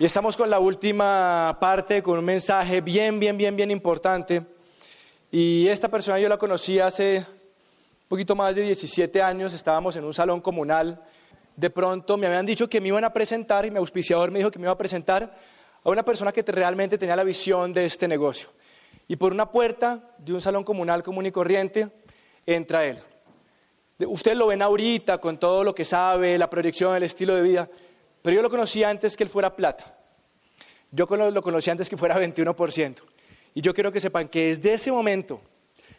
Y estamos con la última parte, con un mensaje bien, bien, bien, bien importante. Y esta persona yo la conocí hace un poquito más de 17 años, estábamos en un salón comunal. De pronto me habían dicho que me iban a presentar y mi auspiciador me dijo que me iba a presentar a una persona que realmente tenía la visión de este negocio. Y por una puerta de un salón comunal común y corriente entra él. Ustedes lo ven ahorita con todo lo que sabe, la proyección, el estilo de vida, pero yo lo conocí antes que él fuera plata. Yo lo conocí antes que fuera 21%. Y yo quiero que sepan que desde ese momento,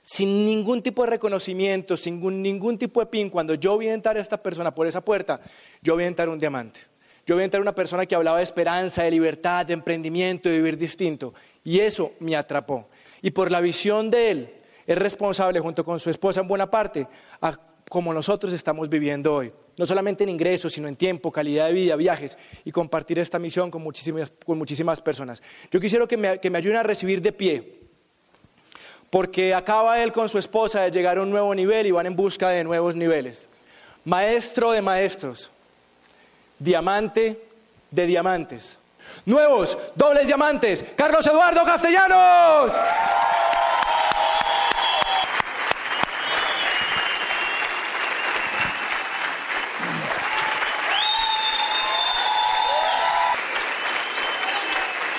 sin ningún tipo de reconocimiento, sin ningún, tipo de pin, cuando yo vi entrar a esta persona por esa puerta, yo vi entrar un diamante. Yo vi entrar una persona que hablaba de esperanza, de libertad, de emprendimiento, de vivir distinto. Y eso me atrapó. Y por la visión de él, es responsable junto con su esposa en buena parte a como nosotros estamos viviendo hoy. No solamente en ingresos, sino en tiempo, calidad de vida, viajes y compartir esta misión con muchísimas, con muchísimas personas. Yo quisiera que me, que me ayuden a recibir de pie, porque acaba él con su esposa de llegar a un nuevo nivel y van en busca de nuevos niveles. Maestro de maestros, diamante de diamantes. Nuevos, dobles diamantes, Carlos Eduardo Castellanos.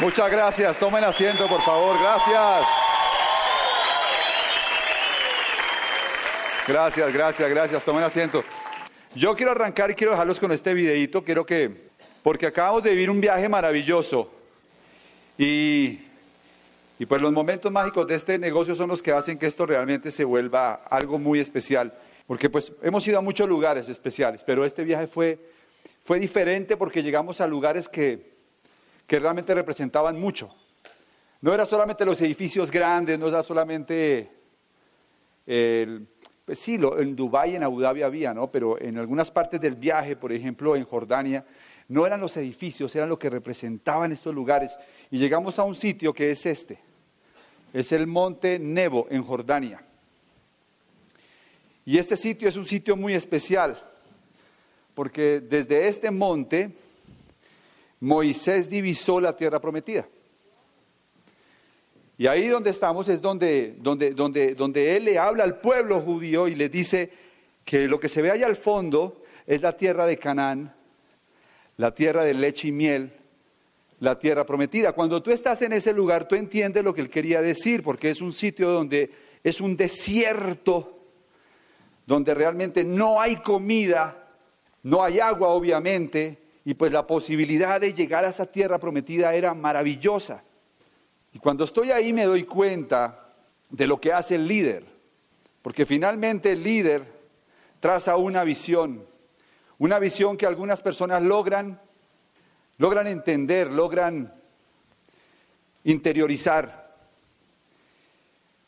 Muchas gracias. Tomen asiento, por favor. Gracias. Gracias, gracias, gracias. Tomen asiento. Yo quiero arrancar y quiero dejarlos con este videito. Quiero que, porque acabamos de vivir un viaje maravilloso. Y, y pues los momentos mágicos de este negocio son los que hacen que esto realmente se vuelva algo muy especial. Porque pues hemos ido a muchos lugares especiales, pero este viaje fue, fue diferente porque llegamos a lugares que, que realmente representaban mucho. No era solamente los edificios grandes, no era solamente el, pues sí, en Dubái, en Abu Dhabi había, ¿no? Pero en algunas partes del viaje, por ejemplo, en Jordania, no eran los edificios, eran lo que representaban estos lugares. Y llegamos a un sitio que es este, es el monte Nebo en Jordania. Y este sitio es un sitio muy especial, porque desde este monte Moisés divisó la tierra prometida. Y ahí donde estamos es donde, donde, donde, donde él le habla al pueblo judío y le dice que lo que se ve allá al fondo es la tierra de Canaán, la tierra de leche y miel, la tierra prometida. Cuando tú estás en ese lugar, tú entiendes lo que él quería decir, porque es un sitio donde es un desierto, donde realmente no hay comida, no hay agua, obviamente, y pues la posibilidad de llegar a esa tierra prometida era maravillosa. Y cuando estoy ahí me doy cuenta de lo que hace el líder, porque finalmente el líder traza una visión, una visión que algunas personas logran, logran entender, logran interiorizar.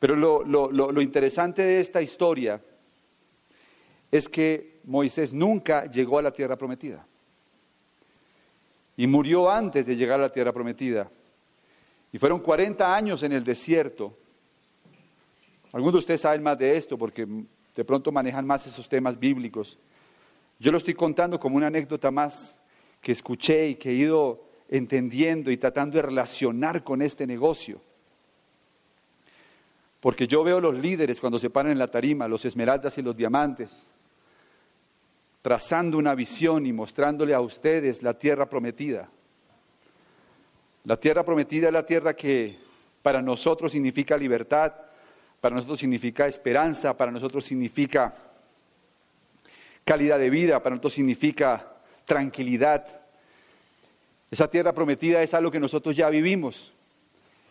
Pero lo, lo interesante de esta historia es que Moisés nunca llegó a la tierra prometida y murió antes de llegar a la tierra prometida. Y fueron 40 años en el desierto. Algunos de ustedes saben más de esto porque de pronto manejan más esos temas bíblicos. Yo lo estoy contando como una anécdota más que escuché y que he ido entendiendo y tratando de relacionar con este negocio. Porque yo veo los líderes cuando se paran en la tarima, los esmeraldas y los diamantes, trazando una visión y mostrándole a ustedes la tierra prometida. La tierra prometida es la tierra que para nosotros significa libertad, para nosotros significa esperanza, para nosotros significa calidad de vida, para nosotros significa tranquilidad. Esa tierra prometida es algo que nosotros ya vivimos.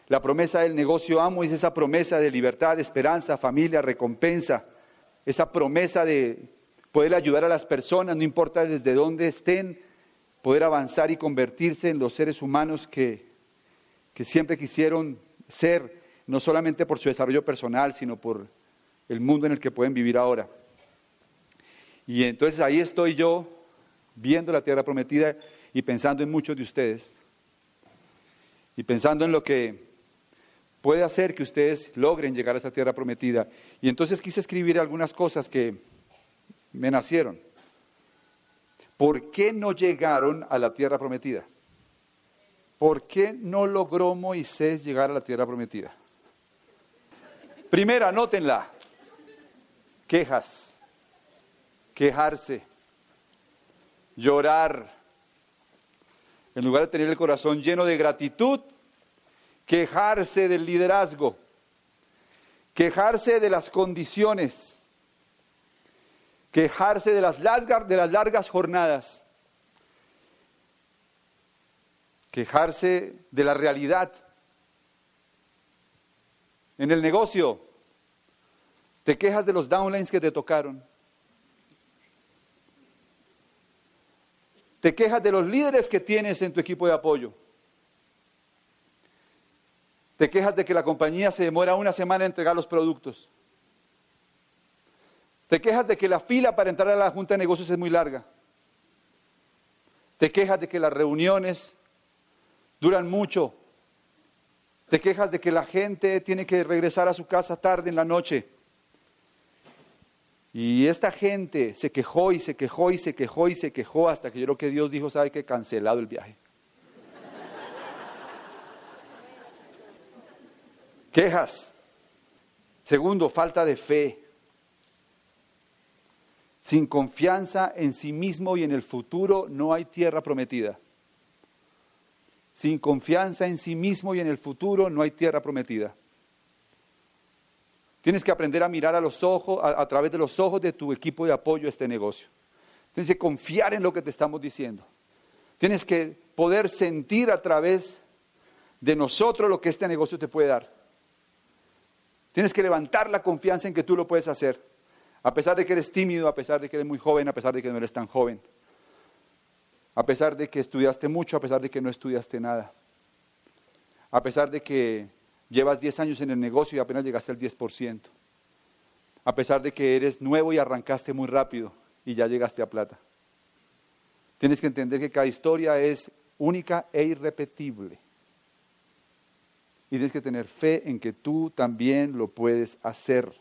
La promesa del negocio amo es esa promesa de libertad, esperanza, familia, recompensa, esa promesa de poder ayudar a las personas, no importa desde dónde estén, poder avanzar y convertirse en los seres humanos que, que siempre quisieron ser, no solamente por su desarrollo personal, sino por el mundo en el que pueden vivir ahora. Y entonces ahí estoy yo viendo la tierra prometida y pensando en muchos de ustedes y pensando en lo que puede hacer que ustedes logren llegar a esa tierra prometida. Y entonces quise escribir algunas cosas que me nacieron. ¿Por qué no llegaron a la tierra prometida? ¿por qué no logró Moisés llegar a la tierra prometida? Primera, anótenla. Quejas, quejarse, llorar. En lugar de tener el corazón lleno de gratitud, quejarse del liderazgo, quejarse de las condiciones, quejarse de las largas, de las largas jornadas, quejarse de la realidad. En el negocio, te quejas de los downlines que te tocaron. Te quejas de los líderes que tienes en tu equipo de apoyo. Te quejas de que la compañía se demora una semana en entregar los productos. Te quejas de que la fila para entrar a la Junta de Negocios es muy larga. Te quejas de que las reuniones duran mucho. Te quejas de que la gente tiene que regresar a su casa tarde en la noche. Y esta gente se quejó y se quejó y se quejó y se quejó hasta que yo creo que Dios dijo, sabe que cancelado el viaje. Quejas. Segundo, falta de fe sin confianza en sí mismo y en el futuro no hay tierra prometida. Sin confianza en sí mismo y en el futuro no hay tierra prometida. Tienes que aprender a mirar a los ojos, a, través de los ojos de tu equipo de apoyo a este negocio. Tienes que confiar en lo que te estamos diciendo. Tienes que poder sentir a través de nosotros lo que este negocio te puede dar. Tienes que levantar la confianza en que tú lo puedes hacer. A pesar de que eres tímido, a pesar de que eres muy joven, a pesar de que no eres tan joven. A pesar de que estudiaste mucho, a pesar de que no estudiaste nada. A pesar de que llevas 10 años en el negocio y apenas llegaste al 10%. A pesar de que eres nuevo y arrancaste muy rápido y ya llegaste a plata. Tienes que entender que cada historia es única e irrepetible. Y tienes que tener fe en que tú también lo puedes hacer.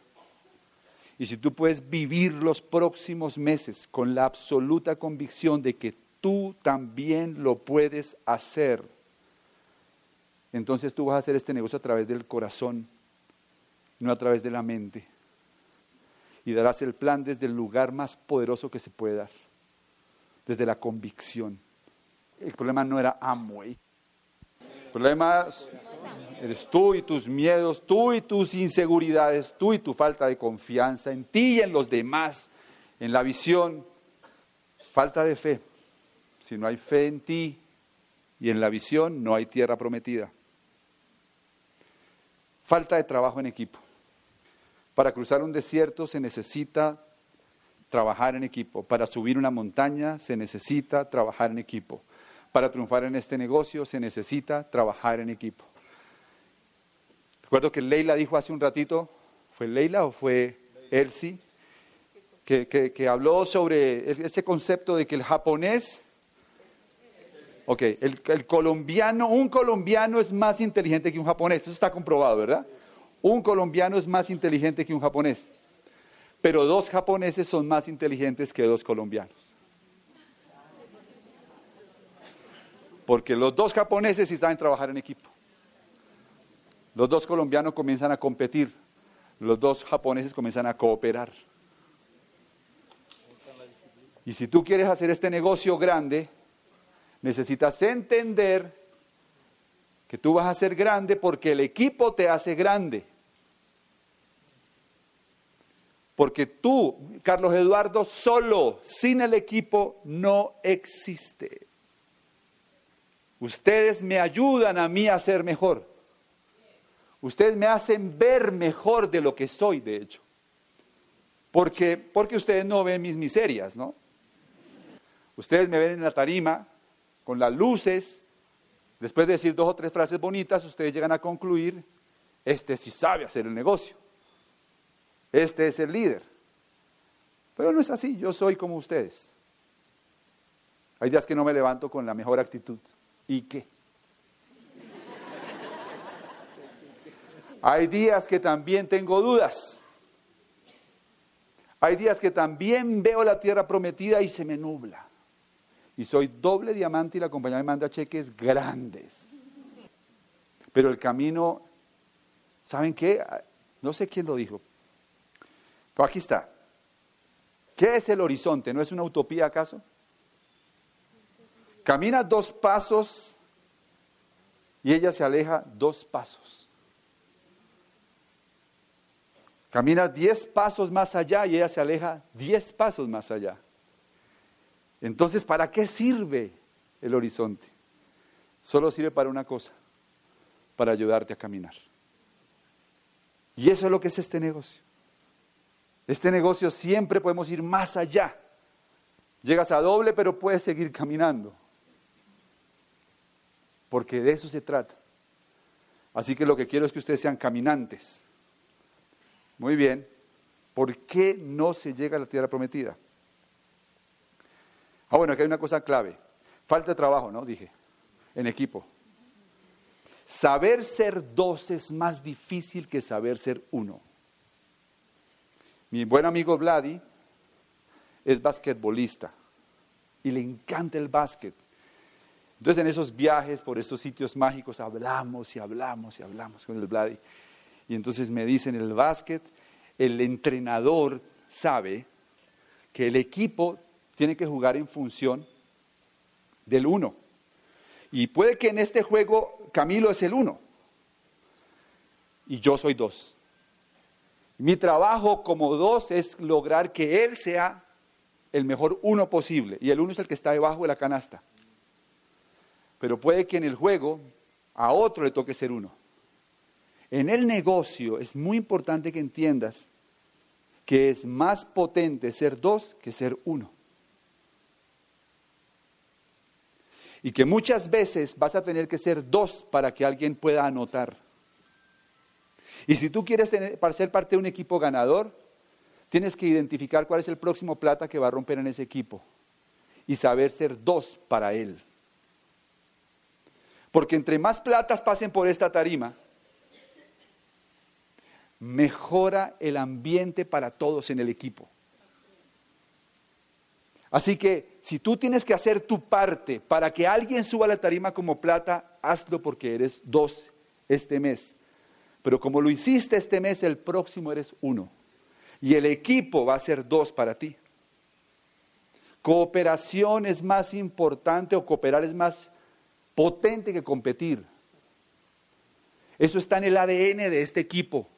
Y si tú puedes vivir los próximos meses con la absoluta convicción de que tú también lo puedes hacer, entonces tú vas a hacer este negocio a través del corazón, no a través de la mente. Y darás el plan desde el lugar más poderoso que se puede dar, desde la convicción. El problema no era Amway. El problema eres tú y tus miedos, tú y tus inseguridades, tú y tu falta de confianza en ti y en los demás, en la visión. Falta de fe. Si no hay fe en ti y en la visión, no hay tierra prometida. Falta de trabajo en equipo. Para cruzar un desierto se necesita trabajar en equipo. Para subir una montaña se necesita trabajar en equipo. Para triunfar en este negocio se necesita trabajar en equipo. Recuerdo que Leila dijo hace un ratito, ¿fue Leila o fue Elsie? Que, que, habló sobre ese concepto de que el japonés, ok, el, el colombiano, un colombiano es más inteligente que un japonés, eso está comprobado, ¿verdad? Un colombiano es más inteligente que un japonés, pero dos japoneses son más inteligentes que dos colombianos. Porque los dos japoneses sí saben trabajar en equipo. Los dos colombianos comienzan a competir. Los dos japoneses comienzan a cooperar. Y si tú quieres hacer este negocio grande, necesitas entender que tú vas a ser grande porque el equipo te hace grande. Porque tú, Carlos Eduardo, solo, sin el equipo, no existe. Ustedes me ayudan a mí a ser mejor. Ustedes me hacen ver mejor de lo que soy, de hecho. Porque, porque ustedes no ven mis miserias, ¿no? Ustedes me ven en la tarima con las luces. Después de decir dos o tres frases bonitas, ustedes llegan a concluir, este sí sabe hacer el negocio. Este es el líder. Pero no es así, yo soy como ustedes. Hay días que no me levanto con la mejor actitud. ¿Y qué? Hay días que también tengo dudas. Hay días que también veo la tierra prometida y se me nubla. Y soy doble diamante y la compañía me manda cheques grandes. Pero el camino, ¿saben qué? No sé quién lo dijo. Pero aquí está. ¿Qué es el horizonte? ¿No es una utopía acaso? Camina dos pasos y ella se aleja dos pasos. Camina diez pasos más allá y ella se aleja diez pasos más allá. Entonces, ¿para qué sirve el horizonte? Solo sirve para una cosa, para ayudarte a caminar. Y eso es lo que es este negocio. Este negocio siempre podemos ir más allá. Llegas a doble, pero puedes seguir caminando. Porque de eso se trata. Así que lo que quiero es que ustedes sean caminantes. Muy bien. ¿Por qué no se llega a la tierra prometida? Ah, bueno, aquí hay una cosa clave. Falta de trabajo, ¿no? Dije, en equipo. Saber ser dos es más difícil que saber ser uno. Mi buen amigo Vladi es basquetbolista y le encanta el básquet. Entonces en esos viajes por estos sitios mágicos hablamos y hablamos y hablamos con el Vladi. Y entonces me dicen el básquet, el entrenador sabe que el equipo tiene que jugar en función del uno. Y puede que en este juego Camilo es el uno y yo soy dos. Mi trabajo como dos es lograr que él sea el mejor uno posible y el uno es el que está debajo de la canasta. Pero puede que en el juego a otro le toque ser uno. En el negocio es muy importante que entiendas que es más potente ser dos que ser uno. y que muchas veces vas a tener que ser dos para que alguien pueda anotar. Y si tú quieres tener, para ser parte de un equipo ganador, tienes que identificar cuál es el próximo plata que va a romper en ese equipo y saber ser dos para él. Porque entre más platas pasen por esta tarima, mejora el ambiente para todos en el equipo. Así que si tú tienes que hacer tu parte para que alguien suba la tarima como plata, hazlo porque eres dos este mes. Pero como lo hiciste este mes, el próximo eres uno. Y el equipo va a ser dos para ti. Cooperación es más importante o cooperar es más potente que competir. Eso está en el ADN de este equipo.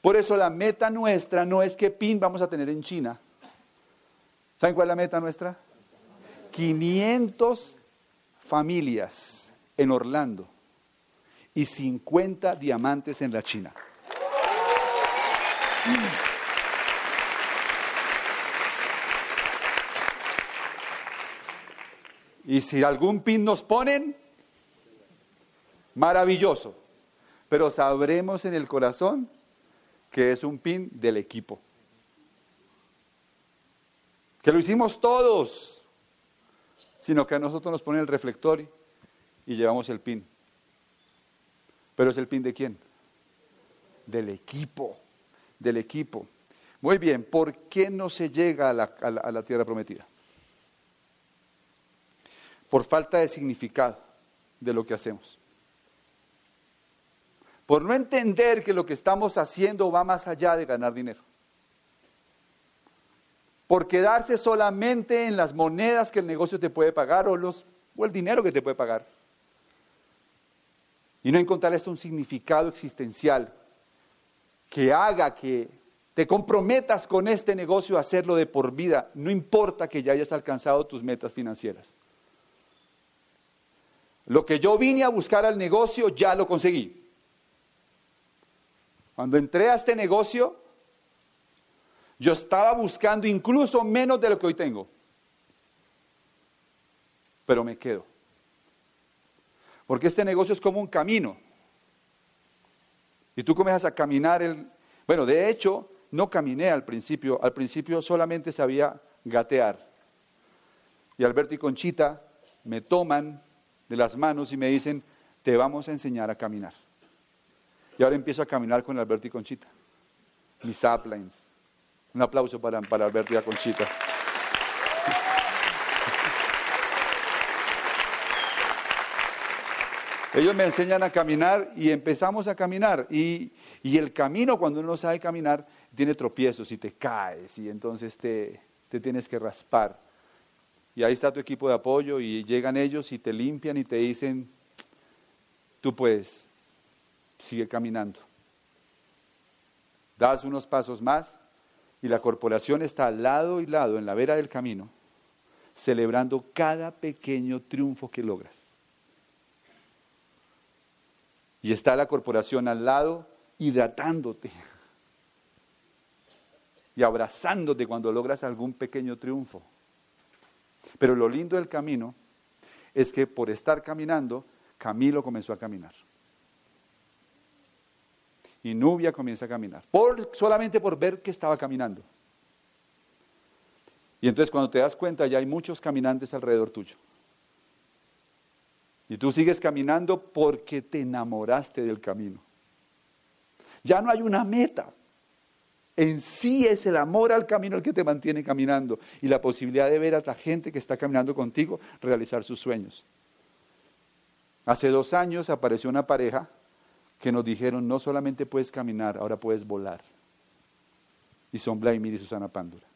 Por eso la meta nuestra no es qué pin vamos a tener en China ¿Saben cuál es la meta nuestra? 500 familias en Orlando y 50 diamantes en la China. Y si algún pin nos ponen, maravilloso. Pero sabremos en el corazón que es un pin del equipo que lo hicimos todos, sino que a nosotros nos ponen el reflector y llevamos el pin. Pero es el pin de quién? Del equipo, del equipo. Muy bien, ¿por qué no se llega a la, a la tierra prometida? Por falta de significado de lo que hacemos. Por no entender que lo que estamos haciendo va más allá de ganar dinero por quedarse solamente en las monedas que el negocio te puede pagar o, los, o el dinero que te puede pagar. Y no encontrar esto un significado existencial que haga que te comprometas con este negocio a hacerlo de por vida, no importa que ya hayas alcanzado tus metas financieras. Lo que yo vine a buscar al negocio ya lo conseguí. Cuando entré a este negocio, yo estaba buscando incluso menos de lo que hoy tengo. Pero me quedo. Porque este negocio es como un camino. Y tú comienzas a caminar el... Bueno, de hecho, no caminé al principio. Al principio solamente sabía gatear. Y Alberto y Conchita me toman de las manos y me dicen, te vamos a enseñar a caminar. Y ahora empiezo a caminar con Alberto y Conchita. Mis uplines un aplauso para, para Alberto y a Conchita. Ellos me enseñan a caminar y empezamos a caminar. Y, y el camino, cuando uno sabe caminar, tiene tropiezos y te caes y entonces te, te tienes que raspar. Y ahí está tu equipo de apoyo y llegan ellos y te limpian y te dicen, tú puedes, sigue caminando. Das unos pasos más y la corporación está al lado y lado, en la vera del camino, celebrando cada pequeño triunfo que logras. Y está la corporación al lado hidratándote y abrazándote cuando logras algún pequeño triunfo. Pero lo lindo del camino es que por estar caminando, Camilo comenzó a caminar. Y Nubia comienza a caminar, solamente por ver que estaba caminando. Y entonces cuando te das cuenta ya hay muchos caminantes alrededor tuyo. Y tú sigues caminando porque te enamoraste del camino. Ya no hay una meta. En sí es el amor al camino el que te mantiene caminando y la posibilidad de ver a la gente que está caminando contigo realizar sus sueños. Hace dos años apareció una pareja que nos dijeron, no solamente puedes caminar, ahora puedes volar. Y son Vladimir y Susana Pándura.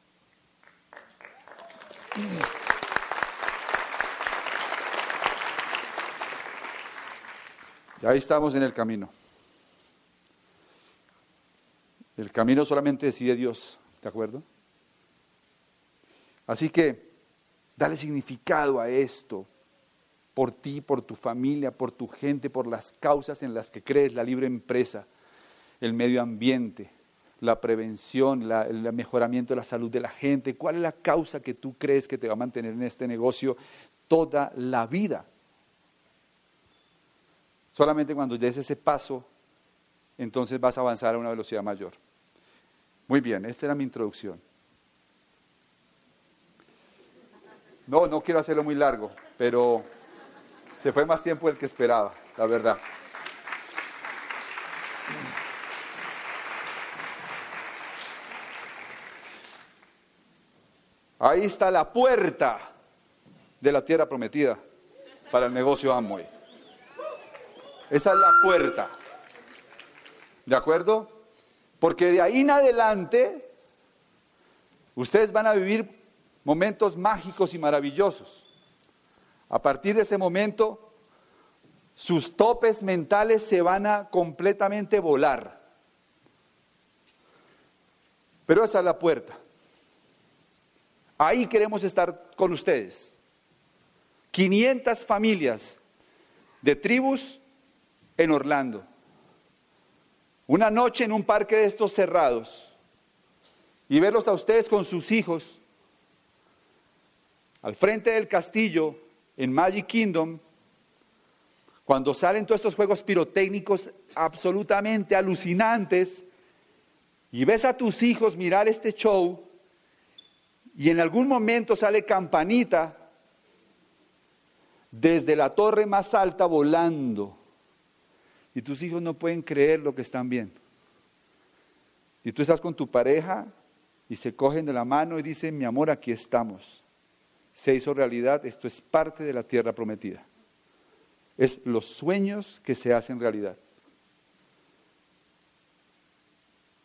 Ya estamos en el camino. El camino solamente decide Dios, ¿de acuerdo? Así que dale significado a esto, por ti, por tu familia, por tu gente, por las causas en las que crees, la libre empresa, el medio ambiente, la prevención, el mejoramiento de la salud de la gente. ¿Cuál es la causa que tú crees que te va a mantener en este negocio toda la vida? Solamente cuando des ese paso, entonces vas a avanzar a una velocidad mayor. Muy bien, esta era mi introducción. No, no quiero hacerlo muy largo, pero se fue más tiempo del que esperaba, la verdad. Ahí está la puerta de la tierra prometida para el negocio Amway. Esa es la puerta. ¿De acuerdo? Porque de ahí en adelante ustedes van a vivir momentos mágicos y maravillosos. A partir de ese momento, sus topes mentales se van a completamente volar. Pero esa es la puerta. Ahí queremos estar con ustedes. 500 familias de tribus en Orlando. Una noche en un parque de estos cerrados y verlos a ustedes con sus hijos al frente del castillo en Magic Kingdom, cuando salen todos estos juegos pirotécnicos absolutamente alucinantes y ves a tus hijos mirar este show y en algún momento sale campanita desde la torre más alta volando y tus hijos no pueden creer lo que están viendo. Y tú estás con tu pareja y se cogen de la mano y dicen, mi amor, aquí estamos. Se hizo realidad, esto es parte de la tierra prometida. Es los sueños que se hacen realidad.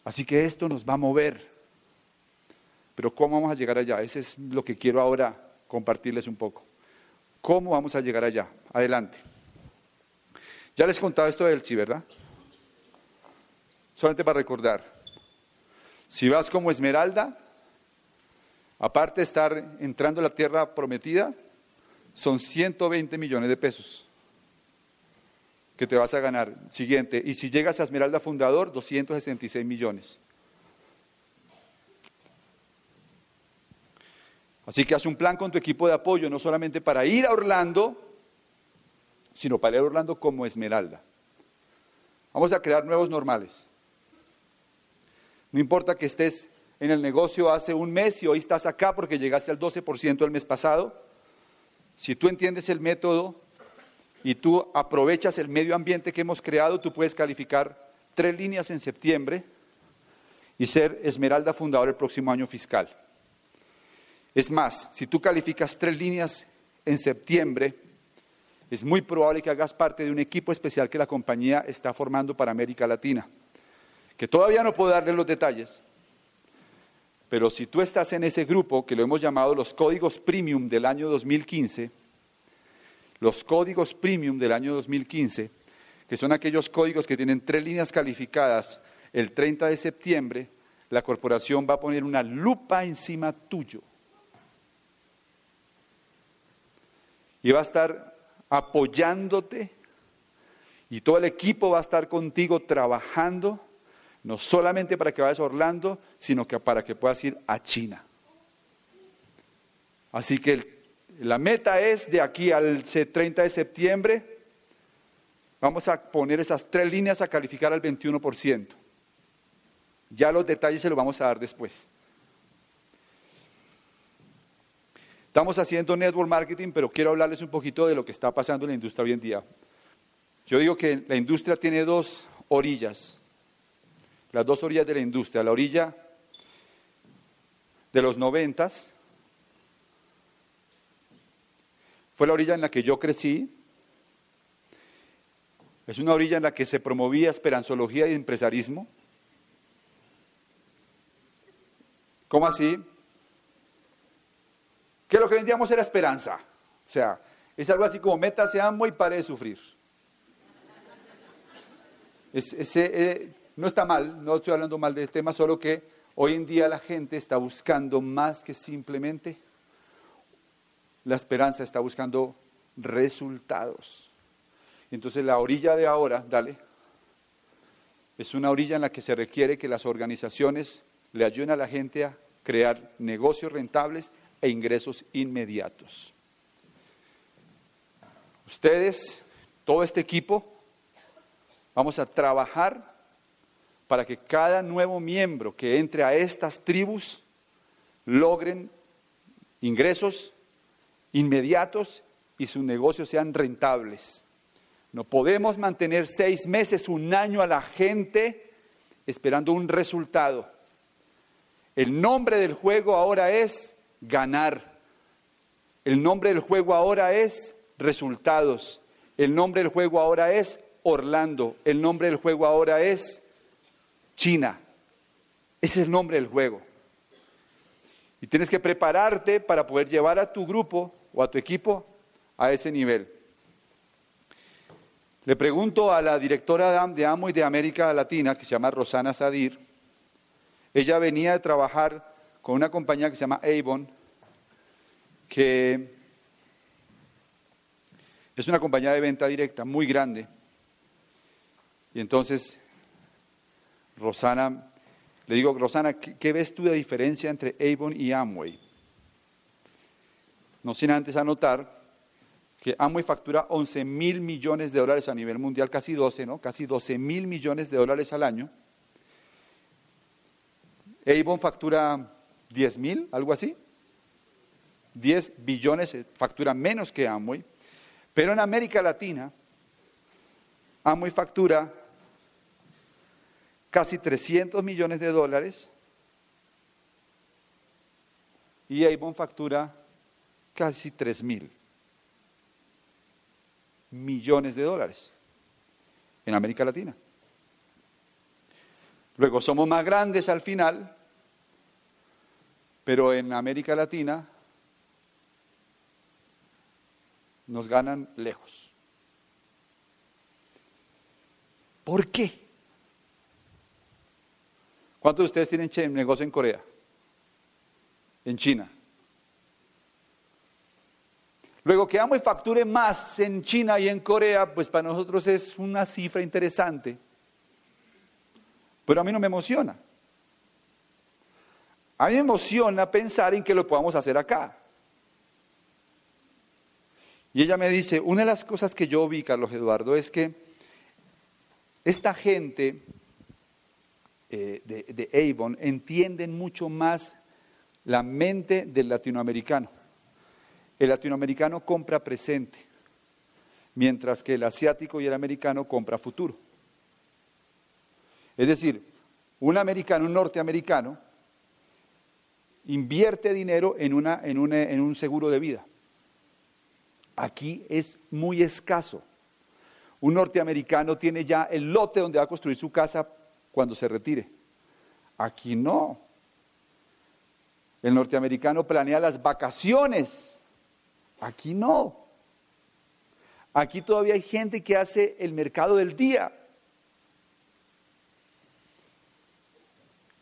Así que esto nos va a mover. Pero ¿cómo vamos a llegar allá? Ese es lo que quiero ahora compartirles un poco. ¿Cómo vamos a llegar allá? Adelante. Ya les he contado esto del sí, ¿verdad? Solamente para recordar. Si vas como esmeralda, aparte de estar entrando a la tierra prometida, son 120 millones de pesos que te vas a ganar. Siguiente, y si llegas a Esmeralda Fundador, 266 millones. Así que haz un plan con tu equipo de apoyo, no solamente para ir a Orlando, sino para ir Orlando como Esmeralda. Vamos a crear nuevos normales. No importa que estés en el negocio hace un mes y hoy estás acá porque llegaste al 12% el mes pasado. Si tú entiendes el método y tú aprovechas el medio ambiente que hemos creado, tú puedes calificar tres líneas en septiembre y ser Esmeralda fundador el próximo año fiscal. Es más, si tú calificas tres líneas en septiembre, es muy probable que hagas parte de un equipo especial que la compañía está formando para América Latina, que todavía no puedo darle los detalles, pero si tú estás en ese grupo, que lo hemos llamado los códigos premium del año 2015, los códigos premium del año 2015, que son aquellos códigos que tienen tres líneas calificadas, el 30 de septiembre, la corporación va a poner una lupa encima tuyo. Y va a estar apoyándote y todo el equipo va a estar contigo trabajando no solamente para que vayas a Orlando, sino que para que puedas ir a China. Así que la meta es de aquí al 30 de septiembre, vamos a poner esas tres líneas a calificar al 21%. Ya los detalles se los vamos a dar después. Estamos haciendo network marketing, pero quiero hablarles un poquito de lo que está pasando en la industria hoy en día. Yo digo que la industria tiene dos orillas las dos orillas de la industria, la orilla de los noventas, fue la orilla en la que yo crecí, es una orilla en la que se promovía esperanzología y empresarismo. ¿Cómo así? Que lo que vendíamos era esperanza. O sea, es algo así como se amo y pare de sufrir. ese, eh, no está mal, no estoy hablando mal del tema, solo que hoy en día la gente está buscando más que simplemente la esperanza, está buscando resultados. Entonces la orilla de ahora, dale, es una orilla en la que se requiere que las organizaciones le ayuden a la gente a crear negocios rentables e ingresos inmediatos. Ustedes, todo este equipo, vamos a trabajar para que cada nuevo miembro que entre a estas tribus logren ingresos inmediatos y sus negocios sean rentables. No podemos mantener seis meses, un año a la gente esperando un resultado. El nombre del juego ahora es ganar. El nombre del juego ahora es resultados. El nombre del juego ahora es Orlando. El nombre del juego ahora es China. Ese es el nombre del juego. Y tienes que prepararte para poder llevar a tu grupo o a tu equipo a ese nivel. Le pregunto a la directora de AMO y de América Latina, que se llama Rosana Sadir. Ella venía de trabajar con una compañía que se llama Avon, que es una compañía de venta directa muy grande. Y entonces Rosana, le digo, Rosana, ¿qué, ves tú de diferencia entre Avon y Amway? No sin antes anotar que Amway factura 11 mil millones de dólares a nivel mundial, casi 12, ¿no? Casi 12 mil millones de dólares al año. Avon factura 10 mil, algo así. 10 billones, eh, factura menos que Amway. Pero en América Latina, Amway factura casi 300 millones de dólares y Avon factura casi 3 mil millones de dólares en América Latina. Luego somos más grandes al final, pero en América Latina nos ganan lejos. ¿Por qué? ¿Cuántos de ustedes tienen negocio en Corea? En China. Luego que amo y facture más en China y en Corea, pues para nosotros es una cifra interesante. Pero a mí no me emociona. A mí me emociona pensar en que lo podamos hacer acá. Y ella me dice, una de las cosas que yo vi, Carlos Eduardo, es que esta gente eh, de, Avon entienden mucho más la mente del latinoamericano. El latinoamericano compra presente, mientras que el asiático y el americano compra futuro. Es decir, un americano, un norteamericano, invierte dinero en, una, en, un seguro de vida. Aquí es muy escaso. Un norteamericano tiene ya el lote donde va a construir su casa cuando se retire. Aquí no. El norteamericano planea las vacaciones. Aquí no. Aquí todavía hay gente que hace el mercado del día.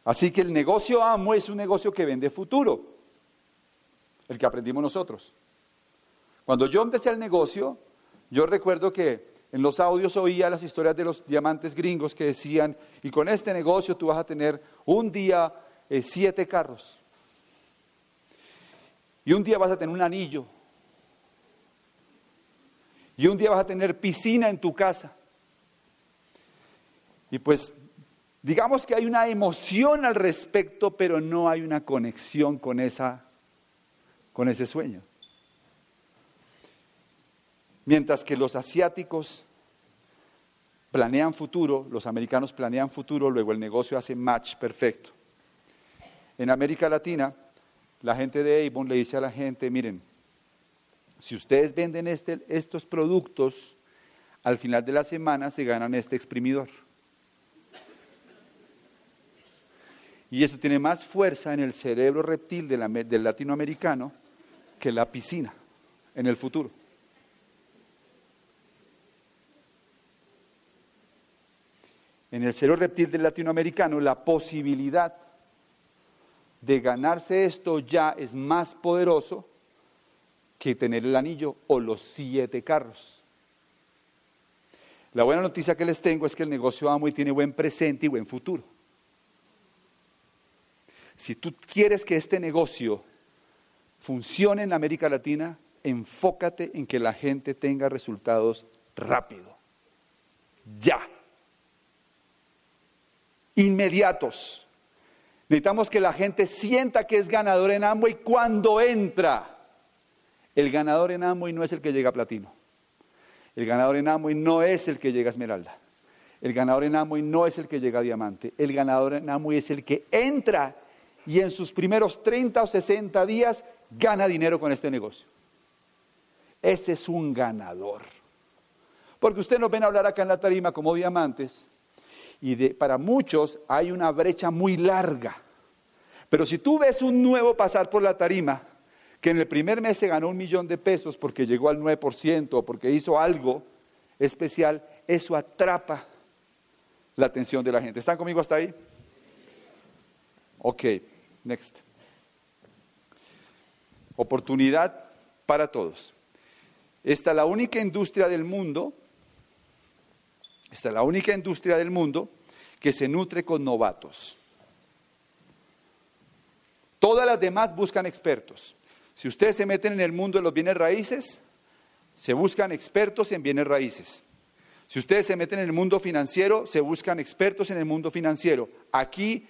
Así que el negocio amo es un negocio que vende futuro, el que aprendimos nosotros. Cuando yo empecé el negocio, yo recuerdo que en los audios oía las historias de los diamantes gringos que decían, y con este negocio tú vas a tener un día eh, siete carros. Y un día vas a tener un anillo. Y un día vas a tener piscina en tu casa. Y pues digamos que hay una emoción al respecto, pero no hay una conexión con esa con ese sueño. Mientras que los asiáticos planean futuro, los americanos planean futuro, luego el negocio hace match perfecto. En América Latina, la gente de Avon le dice a la gente, miren, si ustedes venden este, estos productos, al final de la semana se ganan este exprimidor. Y eso tiene más fuerza en el cerebro reptil del latinoamericano que la piscina en el futuro. En el cerebro reptil del latinoamericano, la posibilidad de ganarse esto ya es más poderoso que tener el anillo o los siete carros. La buena noticia que les tengo es que el negocio amo y tiene buen presente y buen futuro. Si tú quieres que este negocio funcione en América Latina, enfócate en que la gente tenga resultados rápido. Ya. Inmediatos. Necesitamos que la gente sienta que es ganador en y cuando entra. El ganador en y no es el que llega a platino. El ganador en y no es el que llega a esmeralda. El ganador en y no es el que llega a diamante. El ganador en Amway es el que entra y en sus primeros 30 o 60 días gana dinero con este negocio. Ese es un ganador. Porque usted nos ven a hablar acá en la tarima como diamantes y para muchos hay una brecha muy larga. Pero si tú ves un nuevo pasar por la tarima, que en el primer mes se ganó un millón de pesos porque llegó al 9% o porque hizo algo especial, eso atrapa la atención de la gente. ¿Están conmigo hasta ahí? Ok, next. Oportunidad para todos. Esta es la única industria del mundo, esta es la única industria del mundo que se nutre con novatos. Todas las demás buscan expertos. Si ustedes se meten en el mundo de los bienes raíces, se buscan expertos en bienes raíces. Si ustedes se meten en el mundo financiero, se buscan expertos en el mundo financiero. Aquí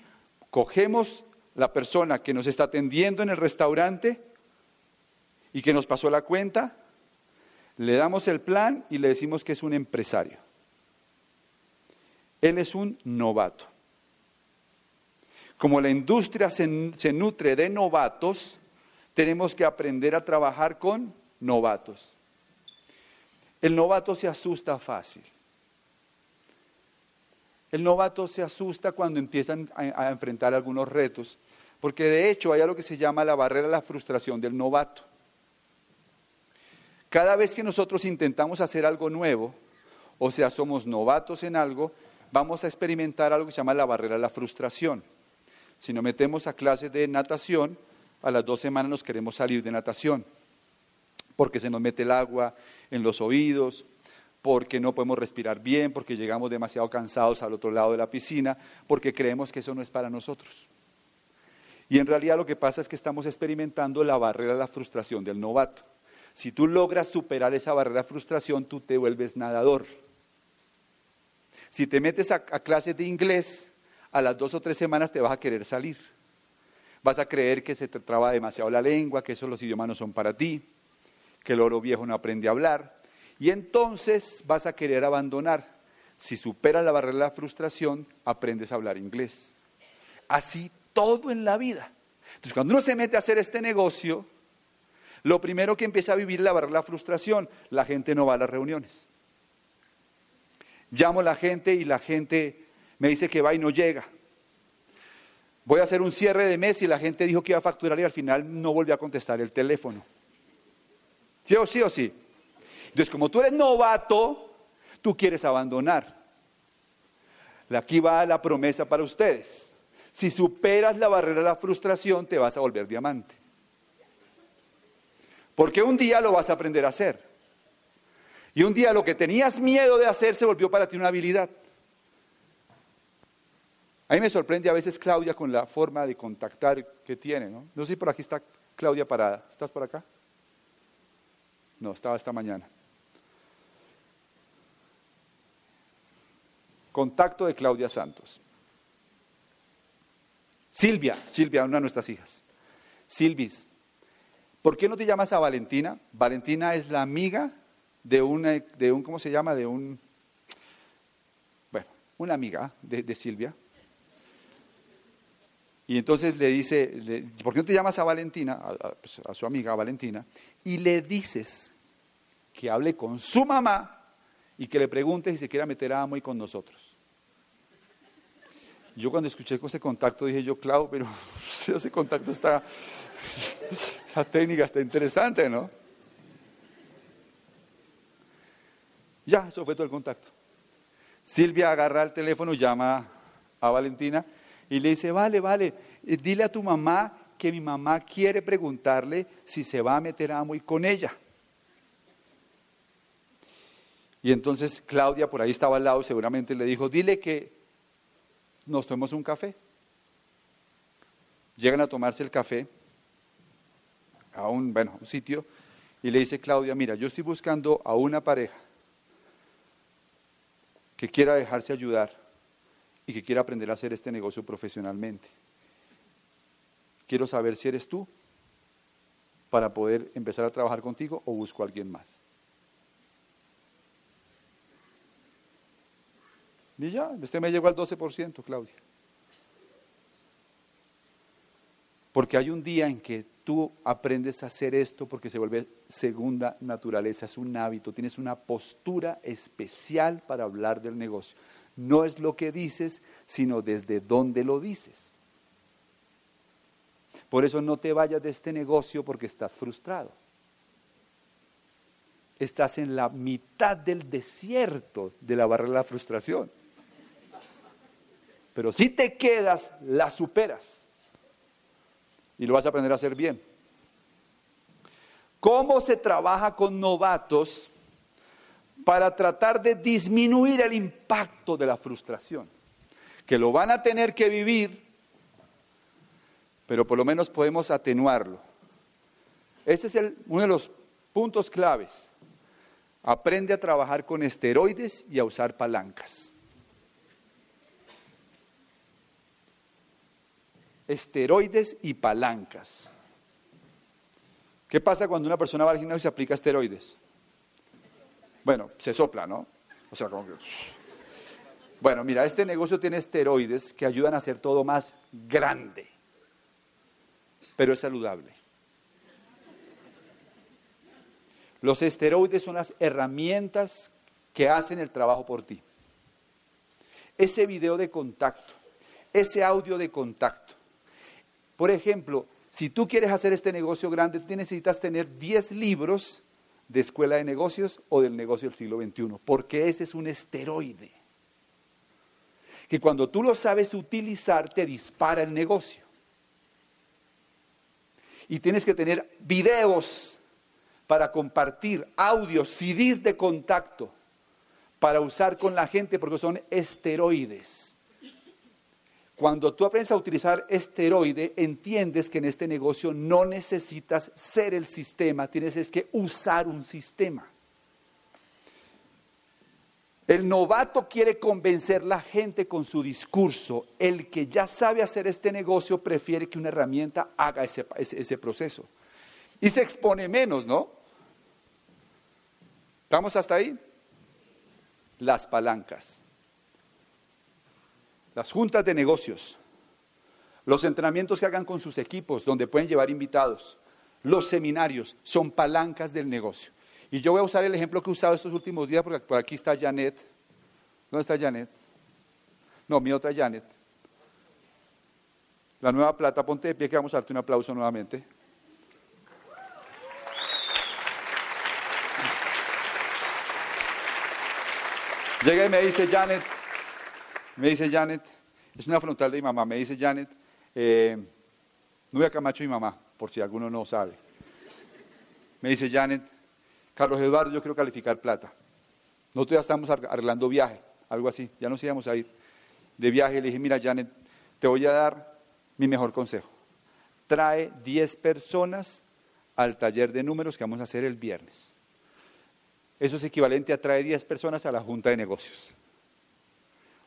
cogemos la persona que nos está atendiendo en el restaurante y que nos pasó la cuenta, le damos el plan y le decimos que es un empresario. Él es un novato. Como la industria se, se, nutre de novatos, tenemos que aprender a trabajar con novatos. El novato se asusta fácil. El novato se asusta cuando empiezan a, enfrentar algunos retos, porque de hecho hay algo que se llama la barrera de la frustración del novato. Cada vez que nosotros intentamos hacer algo nuevo, o sea, somos novatos en algo, vamos a experimentar algo que se llama la barrera de la frustración. Si nos metemos a clases de natación, a las dos semanas nos queremos salir de natación, porque se nos mete el agua en los oídos, porque no podemos respirar bien, porque llegamos demasiado cansados al otro lado de la piscina, porque creemos que eso no es para nosotros. Y en realidad lo que pasa es que estamos experimentando la barrera de la frustración del novato. Si tú logras superar esa barrera de frustración, tú te vuelves nadador. Si te metes a, clases de inglés, a las dos o tres semanas te vas a querer salir. Vas a creer que se te traba demasiado la lengua, que esos los idiomas no son para ti, que el oro viejo no aprende a hablar. Y entonces vas a querer abandonar. Si superas la barrera de la frustración, aprendes a hablar inglés. Así todo en la vida. Entonces, cuando uno se mete a hacer este negocio, Lo primero que empieza a vivir la la frustración. La gente no va a las reuniones. Llamo a la gente y la gente me dice que va y no llega. Voy a hacer un cierre de mes y la gente dijo que iba a facturar y al final no volvió a contestar el teléfono. ¿Sí o sí o sí? Entonces, como tú eres novato, tú quieres abandonar. Aquí va la promesa para ustedes. Si superas la barrera de la frustración, te vas a volver diamante. Porque un día lo vas a aprender a hacer. Y un día lo que tenías miedo de hacer se volvió para ti una habilidad. A mí me sorprende a veces Claudia con la forma de contactar que tiene, ¿no? No sé si por aquí está Claudia parada. ¿Estás por acá? No, estaba esta mañana. Contacto de Claudia Santos. Silvia, Silvia, una de nuestras hijas. Silvis, ¿por qué no te llamas a Valentina? Valentina es la amiga de, una, de un, ¿cómo se llama? De un, bueno, una amiga de, Silvia. Y entonces le dice, ¿por qué no te llamas a Valentina, pues, a, su amiga Valentina, y le dices que hable con su mamá y que le pregunte si se quiere meter a Amo con nosotros? Yo cuando escuché ese contacto dije yo, Clau, pero ese contacto está, esa técnica está interesante, ¿no? Ya, eso fue todo el contacto. Silvia agarra el teléfono, llama a Valentina y le dice, vale, vale, eh, dile a tu mamá que mi mamá quiere preguntarle si se va a meter a Amoy con ella. Y entonces Claudia por ahí estaba al lado, seguramente le dijo, dile que nos tomemos un café. Llegan a tomarse el café a un, bueno, un sitio y le dice Claudia, mira, yo estoy buscando a una pareja que quiera dejarse ayudar y que quiera aprender a hacer este negocio profesionalmente. Quiero saber si eres tú para poder empezar a trabajar contigo o busco a alguien más. Y ya, este me llegó al 12%, Claudia. Porque hay un día en que tú aprendes a hacer esto porque se vuelve segunda naturaleza, es un hábito, tienes una postura especial para hablar del negocio. No es lo que dices, sino desde dónde lo dices. Por eso no te vayas de este negocio porque estás frustrado. Estás en la mitad del desierto de la barrera de la frustración. Pero si te quedas, la superas. Y lo vas a aprender a hacer bien. ¿Cómo se trabaja con novatos para tratar de disminuir el impacto de la frustración? Que lo van a tener que vivir, pero por lo menos podemos atenuarlo. Ese es uno de los puntos claves. Aprende a trabajar con esteroides y a usar palancas. Esteroides y palancas. ¿Qué pasa cuando una persona va al gimnasio y se aplica esteroides? Bueno, se sopla, ¿no? O sea, como que... Bueno, mira, este negocio tiene esteroides que ayudan a hacer todo más grande, pero es saludable. Los esteroides son las herramientas que hacen el trabajo por ti. Ese video de contacto, ese audio de contacto, por ejemplo, si tú quieres hacer este negocio grande, necesitas tener 10 libros de escuela de negocios o del negocio del siglo XXI, porque ese es un esteroide. Que cuando tú lo sabes utilizar, te dispara el negocio. Y tienes que tener videos para compartir, audios, CDs de contacto, para usar con la gente, porque son esteroides. Cuando tú aprendes a utilizar esteroide, entiendes que en este negocio no necesitas ser el sistema, tienes que usar un sistema. El novato quiere convencer la gente con su discurso. El que ya sabe hacer este negocio prefiere que una herramienta haga ese, ese proceso. Y se expone menos, ¿no? ¿Estamos hasta ahí? Las palancas las juntas de negocios, los entrenamientos que hagan con sus equipos, donde pueden llevar invitados, los seminarios son palancas del negocio. Y yo voy a usar el ejemplo que he usado estos últimos días, porque por aquí está Janet. ¿Dónde está Janet? No, mi otra Janet. La nueva plata, ponte de pie que vamos a darte un aplauso nuevamente. Llega y me dice Janet, me dice Janet, es una frontal de mi mamá, me dice Janet, eh, Nubia Camacho y mi mamá, por si alguno no sabe. Me dice Janet, Carlos Eduardo, yo quiero calificar plata. Nosotros ya estamos arreglando viaje, algo así, ya nos íbamos a ir de viaje. Le dije, mira Janet, te voy a dar mi mejor consejo. Trae 10 personas al taller de números que vamos a hacer el viernes. Eso es equivalente a traer 10 personas a la junta de negocios.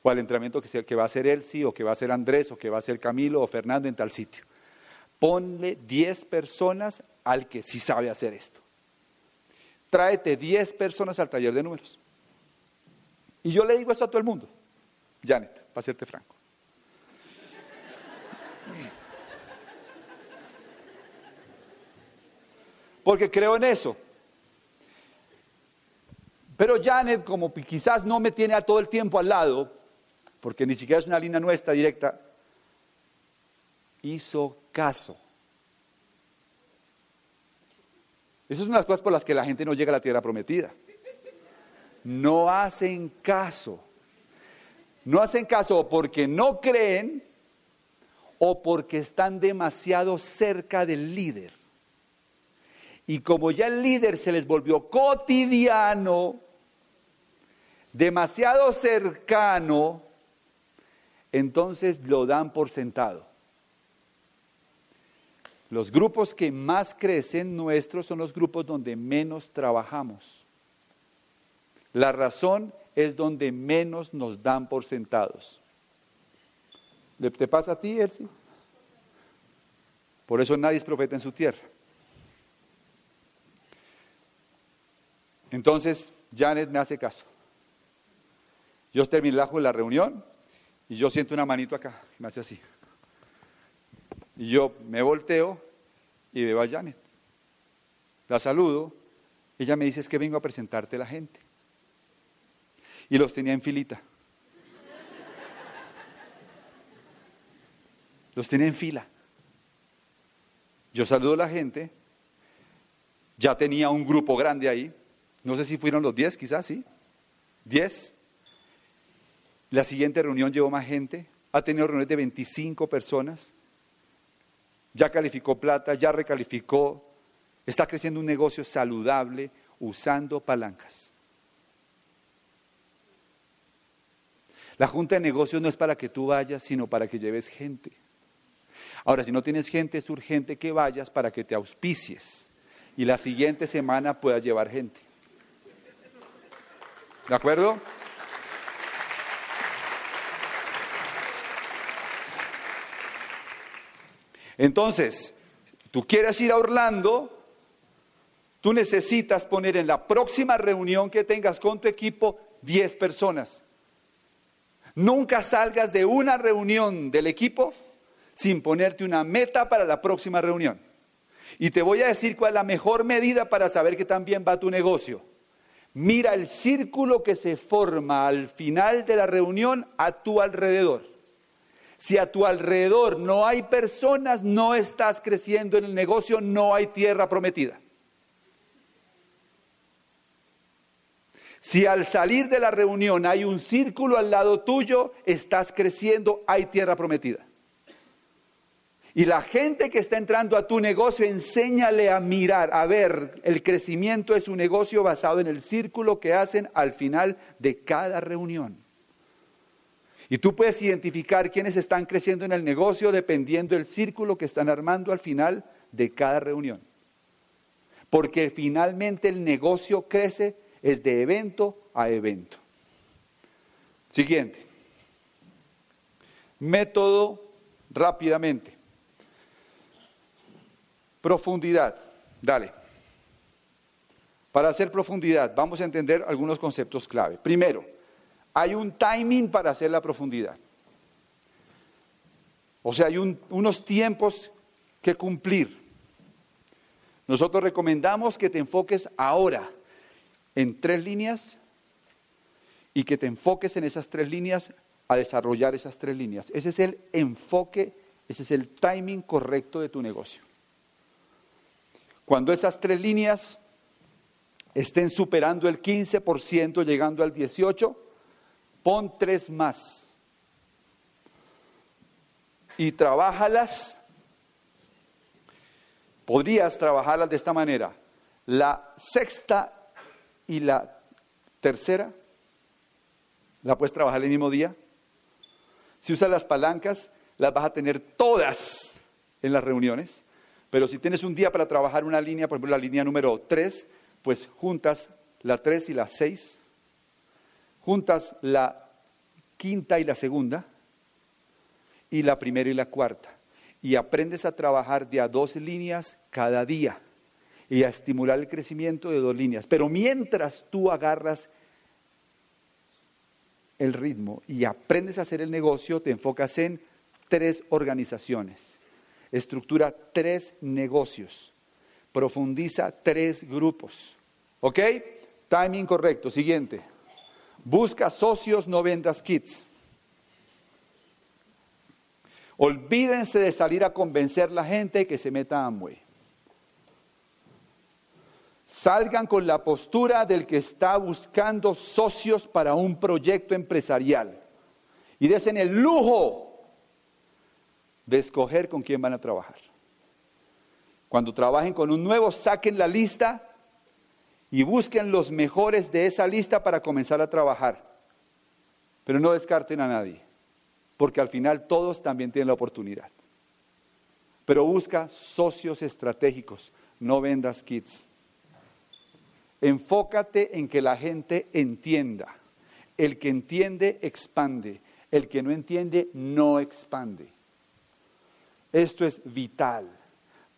O al entrenamiento que, que va a hacer Elsie, o que va a hacer Andrés, o que va a hacer Camilo, o Fernando en tal sitio. Ponle 10 personas al que sí sabe hacer esto. Tráete 10 personas al taller de números. Y yo le digo esto a todo el mundo. Janet, para serte franco. Porque creo en eso. Pero Janet, como quizás no me tiene a todo el tiempo al lado, porque ni siquiera es una línea nuestra directa, hizo caso. Esas son las cosas por las que la gente no llega a la tierra prometida. No hacen caso. No hacen caso porque no creen o porque están demasiado cerca del líder. Y como ya el líder se les volvió cotidiano, demasiado cercano, entonces lo dan por sentado. Los grupos que más crecen nuestros son los grupos donde menos trabajamos. La razón es donde menos nos dan por sentados. ¿Te pasa a ti, Elsie? Por eso nadie es profeta en su tierra. Entonces, Janet me hace caso. Yo terminé la reunión y yo siento una manito acá, me hace así. Y yo me volteo y veo a Janet. La saludo. Ella me dice, es que vengo a presentarte a la gente. Y los tenía en filita. Los tenía en fila. Yo saludo a la gente. Ya tenía un grupo grande ahí. No sé si fueron los 10, quizás, sí. 10. La siguiente reunión llevó más gente. Ha tenido reuniones de 25 personas. Ya calificó plata, ya recalificó. Está creciendo un negocio saludable usando palancas. La junta de negocios no es para que tú vayas, sino para que lleves gente. Ahora, si no tienes gente, es urgente que vayas para que te auspicies y la siguiente semana puedas llevar gente. ¿De acuerdo? Entonces, tú quieres ir a Orlando, tú necesitas poner en la próxima reunión que tengas con tu equipo 10 personas. Nunca salgas de una reunión del equipo sin ponerte una meta para la próxima reunión. Y te voy a decir cuál es la mejor medida para saber que también va tu negocio. Mira el círculo que se forma al final de la reunión a tu alrededor. Si a tu alrededor no hay personas, no estás creciendo en el negocio, no hay tierra prometida. Si al salir de la reunión hay un círculo al lado tuyo, estás creciendo, hay tierra prometida. Y la gente que está entrando a tu negocio, enséñale a mirar, a ver el crecimiento de su negocio basado en el círculo que hacen al final de cada reunión. Y tú puedes identificar quiénes están creciendo en el negocio dependiendo del círculo que están armando al final de cada reunión. Porque finalmente el negocio crece es de evento a evento. Siguiente. Método rápidamente. Profundidad. Dale. Para hacer profundidad, vamos a entender algunos conceptos clave. Primero, hay un timing para hacer la profundidad. O sea, hay unos tiempos que cumplir. Nosotros recomendamos que te enfoques ahora en tres líneas y que te enfoques en esas tres líneas a desarrollar esas tres líneas. Ese es el enfoque, ese es el timing correcto de tu negocio. Cuando esas tres líneas estén superando el 15%, llegando al 18%, pon tres más y trabájalas. Podrías trabajarlas de esta manera. La sexta y la tercera la puedes trabajar el mismo día. Si usas las palancas, las vas a tener todas en las reuniones. Pero si tienes un día para trabajar una línea, por ejemplo la línea número 3, pues juntas la 3 y la 6, juntas la quinta y la segunda, y la primera y la cuarta. Y aprendes a trabajar de a dos líneas cada día y a estimular el crecimiento de dos líneas. Pero mientras tú agarras el ritmo y aprendes a hacer el negocio, te enfocas en tres organizaciones, estructura tres negocios, profundiza tres grupos. ¿Ok? Timing correcto. Siguiente. Busca socios, no vendas kits. Olvídense de salir a convencer a la gente que se meta a Amway. Salgan con la postura del que está buscando socios para un proyecto empresarial. Y desen el lujo de escoger con quién van a trabajar. Cuando trabajen con un nuevo, saquen la lista y busquen los mejores de esa lista para comenzar a trabajar. Pero no descarten a nadie, porque al final todos también tienen la oportunidad. Pero busca socios estratégicos, no vendas kits. Enfócate en que la gente entienda. El que entiende, expande. El que no entiende, no expande. Esto es vital.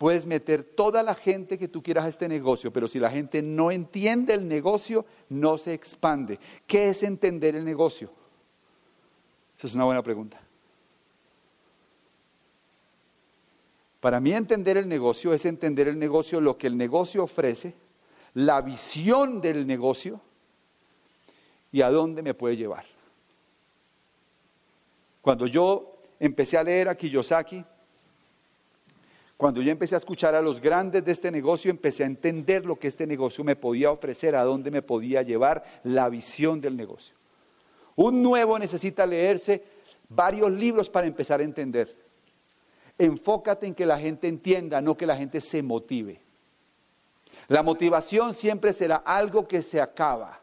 Puedes meter toda la gente que tú quieras a este negocio, pero si la gente no entiende el negocio, no se expande. ¿Qué es entender el negocio? Esa es una buena pregunta. Para mí entender el negocio es entender el negocio, lo que el negocio ofrece, la visión del negocio y a dónde me puede llevar. Cuando yo empecé a leer a Kiyosaki, cuando yo empecé a escuchar a los grandes de este negocio, empecé a entender lo que este negocio me podía ofrecer, a dónde me podía llevar, la visión del negocio. Un nuevo necesita leerse varios libros para empezar a entender. Enfócate en que la gente entienda, no que la gente se motive. La motivación siempre será algo que se acaba.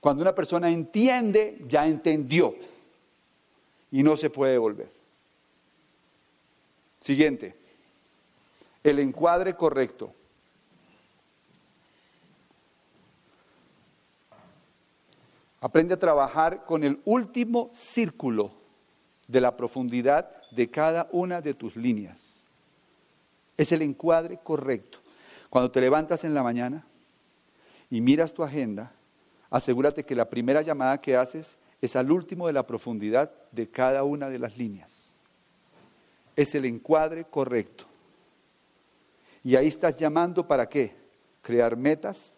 Cuando una persona entiende, ya entendió y no se puede volver. Siguiente, el encuadre correcto. Aprende a trabajar con el último círculo de la profundidad de cada una de tus líneas. Es el encuadre correcto. Cuando te levantas en la mañana y miras tu agenda, asegúrate que la primera llamada que haces es al último de la profundidad de cada una de las líneas. Es el encuadre correcto. Y ahí estás llamando para qué? Crear metas.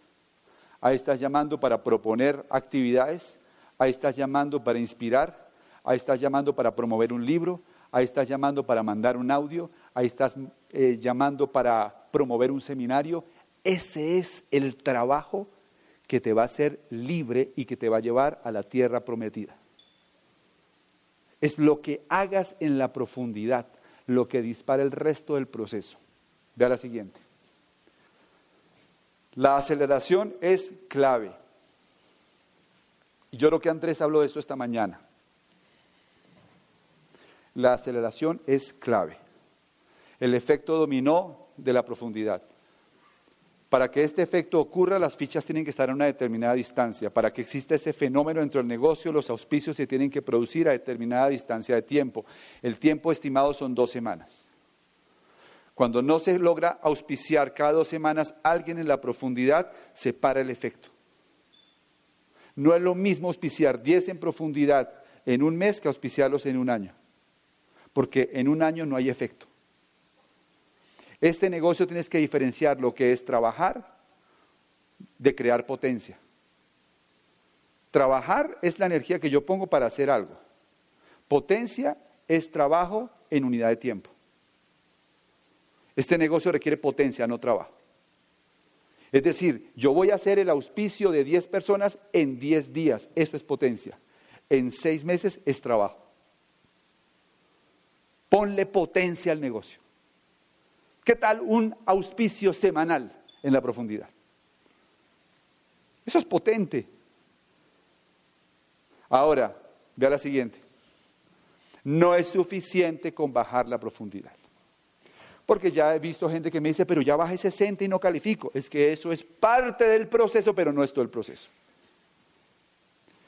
Ahí estás llamando para proponer actividades. Ahí estás llamando para inspirar. Ahí estás llamando para promover un libro. Ahí estás llamando para mandar un audio. Ahí estás eh, llamando para promover un seminario, ese es el trabajo que te va a hacer libre y que te va a llevar a la tierra prometida. Es lo que hagas en la profundidad, lo que dispara el resto del proceso. Vea la siguiente. La aceleración es clave. Y yo creo que Andrés habló de esto esta mañana. La aceleración es clave. El efecto dominó de la profundidad. Para que este efecto ocurra, las fichas tienen que estar a una determinada distancia. Para que exista ese fenómeno dentro del negocio, los auspicios se tienen que producir a determinada distancia de tiempo. El tiempo estimado son dos semanas. Cuando no se logra auspiciar cada dos semanas alguien en la profundidad, se para el efecto. No es lo mismo auspiciar 10 en profundidad en un mes que auspiciarlos en un año, porque en un año no hay efecto. Este negocio tienes que diferenciar lo que es trabajar de crear potencia. Trabajar es la energía que yo pongo para hacer algo. Potencia es trabajo en unidad de tiempo. Este negocio requiere potencia, no trabajo. Es decir, yo voy a hacer el auspicio de 10 personas en 10 días. Eso es potencia. En 6 meses es trabajo. Ponle potencia al negocio. ¿Qué tal un auspicio semanal en la profundidad? Eso es potente. Ahora, vea la siguiente. No es suficiente con bajar la profundidad. Porque ya he visto gente que me dice, pero ya bajé 60 y no califico. Es que eso es parte del proceso, pero no es todo el proceso.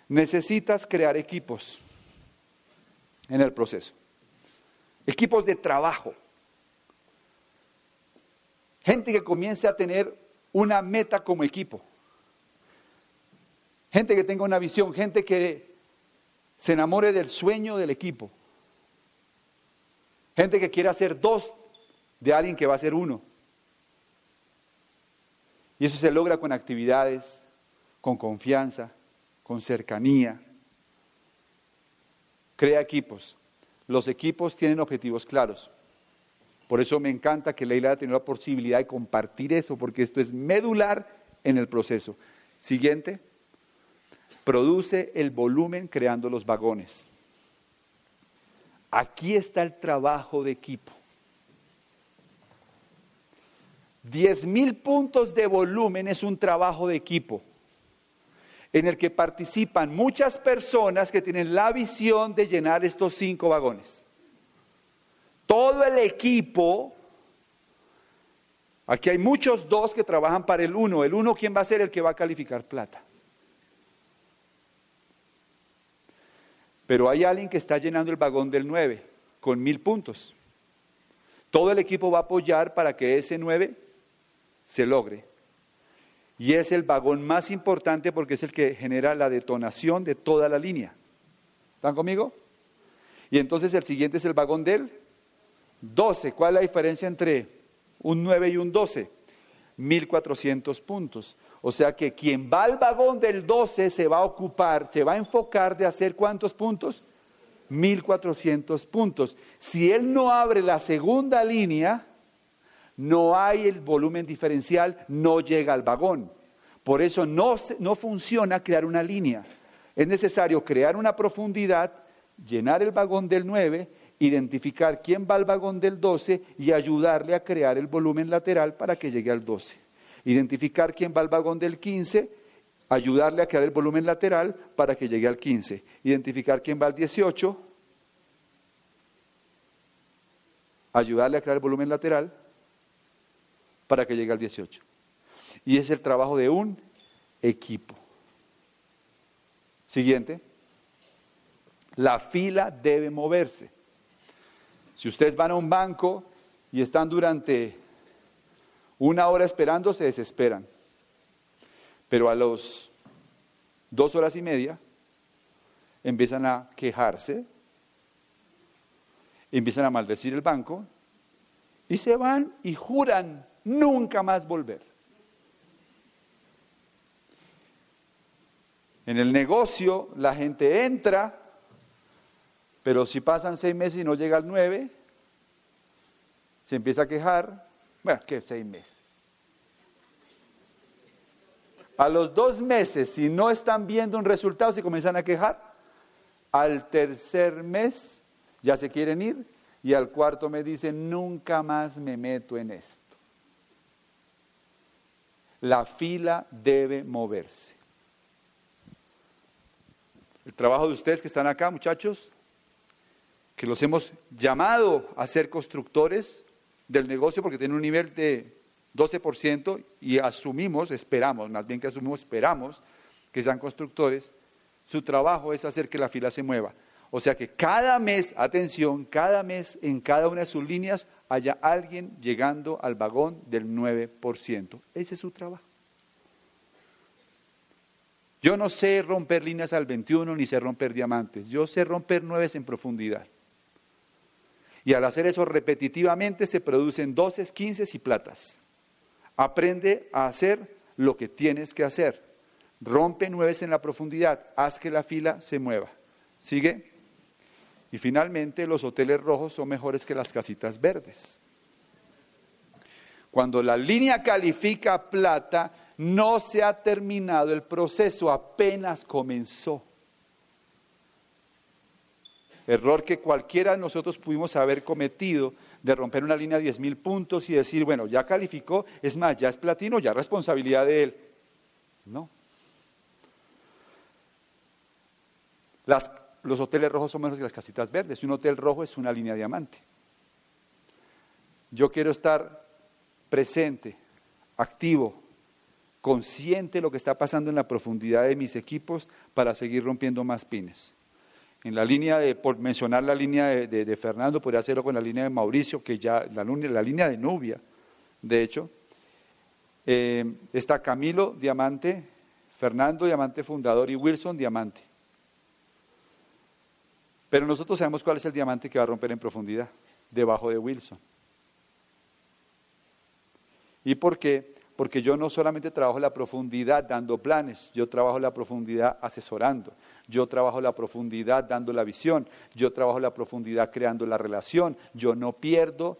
Necesitas crear equipos en el proceso. Equipos de trabajo. Gente que comience a tener una meta como equipo. Gente que tenga una visión, gente que se enamore del sueño del equipo. Gente que quiera ser dos de alguien que va a ser uno. Y eso se logra con actividades, con confianza, con cercanía. Crea equipos. Los equipos tienen objetivos claros. Por eso me encanta que Leila haya tenido la posibilidad de compartir eso, porque esto es medular en el proceso. Siguiente, produce el volumen creando los vagones. Aquí está el trabajo de equipo. 10 mil puntos de volumen es un trabajo de equipo en el que participan muchas personas que tienen la visión de llenar estos cinco vagones. Todo el equipo, aquí hay muchos dos que trabajan para el uno. El uno, ¿quién va a ser el que va a calificar plata? Pero hay alguien que está llenando el vagón del 9 con mil puntos. Todo el equipo va a apoyar para que ese 9 se logre. Y es el vagón más importante porque es el que genera la detonación de toda la línea. ¿Están conmigo? Y entonces el siguiente es el vagón del 12. ¿Cuál es la diferencia entre un 9 y un 12? 1400 puntos. O sea que quien va al vagón del 12 se va a ocupar, se va a enfocar de hacer cuántos puntos? 1400 puntos. Si él no abre la segunda línea, no hay el volumen diferencial, no llega al vagón. Por eso no, no funciona crear una línea. Es necesario crear una profundidad, llenar el vagón del 9, identificar quién va al vagón del 12 y ayudarle a crear el volumen lateral para que llegue al 12. Identificar quién va al vagón del 15, ayudarle a crear el volumen lateral para que llegue al 15. Identificar quién va al 18, ayudarle a crear el volumen lateral para que llegue al 18. Y es el trabajo de un equipo. Siguiente. La fila debe moverse. Si ustedes van a un banco y están durante una hora esperando, se desesperan. Pero a los dos horas y media empiezan a quejarse, empiezan a maldecir el banco y se van y juran nunca más volver. En el negocio la gente entra, pero si pasan seis meses y no llega al nueve, se empieza a quejar. Bueno, ¿qué seis meses? A los dos meses, si no están viendo un resultado, se comienzan a quejar. Al tercer mes ya se quieren ir y al cuarto me dicen, nunca más me meto en esto la fila debe moverse. El trabajo de ustedes que están acá, muchachos, que los hemos llamado a ser constructores del negocio porque tienen un nivel de 12% y asumimos, esperamos, más bien que asumimos, esperamos que sean constructores, su trabajo es hacer que la fila se mueva. O sea que cada mes, atención, cada mes en cada una de sus líneas haya alguien llegando al vagón del 9%. Ese es su trabajo. Yo no sé romper líneas al 21 ni sé romper diamantes. Yo sé romper nueves en profundidad. Y al hacer eso repetitivamente se producen doces, quinces y platas. Aprende a hacer lo que tienes que hacer. Rompe nueves en la profundidad, haz que la fila se mueva. ¿Sigue? Y finalmente los hoteles rojos son mejores que las casitas verdes. Cuando la línea califica plata, no se ha terminado el proceso, apenas comenzó. Error que cualquiera de nosotros pudimos haber cometido de romper una línea de 10 mil puntos y decir, bueno, ya calificó, es más, ya es platino, ya es responsabilidad de él. No. Los hoteles rojos son menos que las casitas verdes. Un hotel rojo es una línea diamante. Yo quiero estar presente, activo, consciente de lo que está pasando en la profundidad de mis equipos para seguir rompiendo más pines. En la línea de, por mencionar la línea de, Fernando, podría hacerlo con la línea de Mauricio, que ya, la, la línea de Nubia, de hecho. Eh, está Camilo Diamante, Fernando Diamante fundador y Wilson Diamante. Pero nosotros sabemos cuál es el diamante que va a romper en profundidad, debajo de Wilson. ¿Y por qué? Porque yo no solamente trabajo la profundidad dando planes, yo trabajo la profundidad asesorando, yo trabajo la profundidad dando la visión, yo trabajo la profundidad creando la relación, yo no pierdo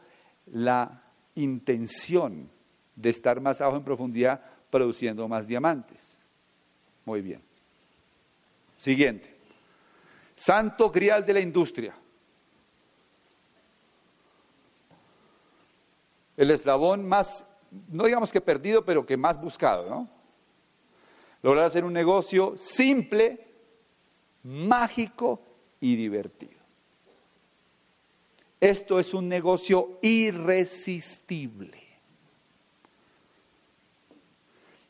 la intención de estar más abajo en profundidad produciendo más diamantes. Muy bien. Siguiente. Santo grial de la industria. El eslabón más no digamos que perdido, pero que más buscado, ¿no? Lograr hacer un negocio simple, mágico y divertido. Esto es un negocio irresistible.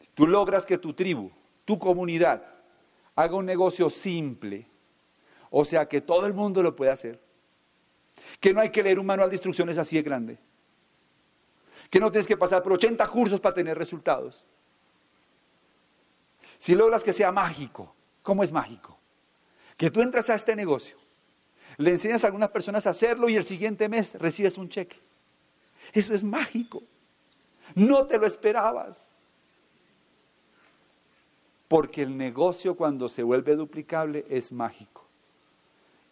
Si tú logras que tu tribu, tu comunidad, haga un negocio simple, o sea, que todo el mundo lo puede hacer, que no hay que leer un manual de instrucciones así de grande, que no tienes que pasar por 80 cursos para tener resultados. Si logras que sea mágico, ¿cómo es mágico? Que tú entras a este negocio, le enseñas a algunas personas a hacerlo y el siguiente mes recibes un cheque. Eso es mágico. No te lo esperabas. Porque el negocio cuando se vuelve duplicable es mágico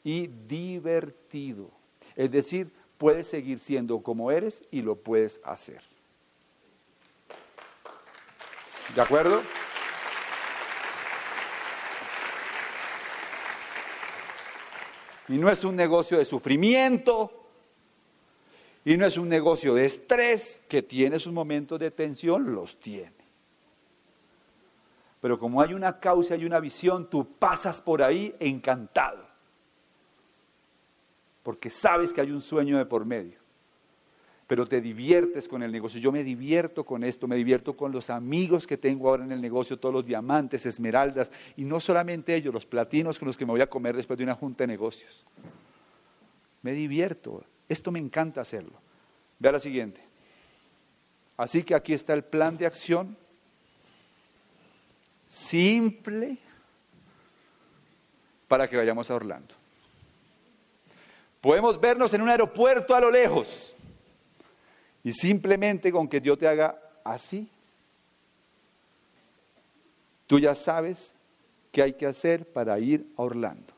y divertido. Es decir, puedes seguir siendo como eres y lo puedes hacer. ¿De acuerdo? Y no es un negocio de sufrimiento, y no es un negocio de estrés, que tiene sus momentos de tensión, los tiene. Pero como hay una causa y una visión, tú pasas por ahí encantado porque sabes que hay un sueño de por medio. Pero te diviertes con el negocio. Yo me divierto con esto, me divierto con los amigos que tengo ahora en el negocio, todos los diamantes, esmeraldas, y no solamente ellos, los platinos con los que me voy a comer después de una junta de negocios. Me divierto. Esto me encanta hacerlo. Vea la siguiente. Así que aquí está el plan de acción. Simple para que vayamos a Orlando. Podemos vernos en un aeropuerto a lo lejos y simplemente con que Dios te haga así, tú ya sabes qué hay que hacer para ir a Orlando.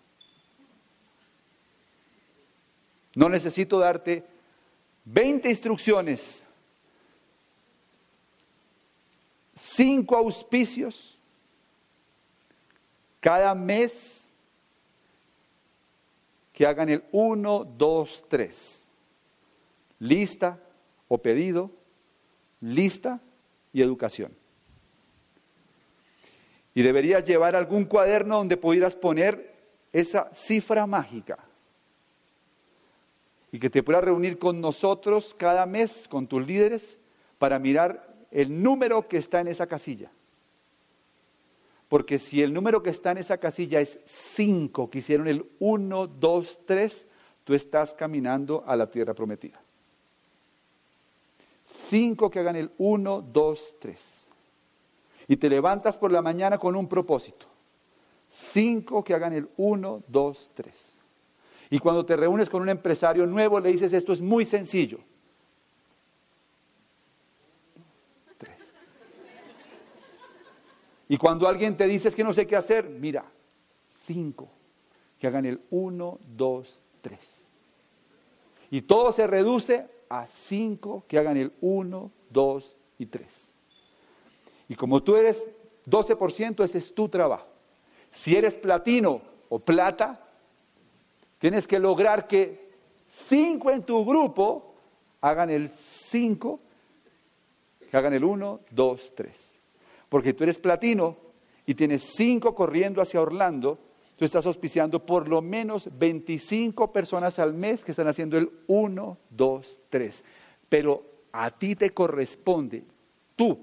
No necesito darte 20 instrucciones, 5 auspicios, cada mes que hagan el 1, 2, 3. Lista o pedido, lista y educación. Y deberías llevar algún cuaderno donde pudieras poner esa cifra mágica. Y que te puedas reunir con nosotros cada mes, con tus líderes, para mirar el número que está en esa casilla. Porque si el número que está en esa casilla es 5, que hicieron el 1, 2, 3, tú estás caminando a la tierra prometida. 5 que hagan el 1, 2, 3. Y te levantas por la mañana con un propósito. 5 que hagan el 1, 2, 3. Y cuando te reúnes con un empresario nuevo, le dices, esto es muy sencillo. Y cuando alguien te dice es que no sé qué hacer, mira, cinco, que hagan el uno, dos, tres. Y todo se reduce a cinco que hagan el uno, dos y tres. Y como tú eres 12%, ese es tu trabajo. Si eres platino o plata, tienes que lograr que cinco en tu grupo hagan el cinco, que hagan el uno, dos, tres. Porque tú eres platino y tienes cinco corriendo hacia Orlando, tú estás auspiciando por lo menos 25 personas al mes que están haciendo el 1, 2, 3. Pero a ti te corresponde, tú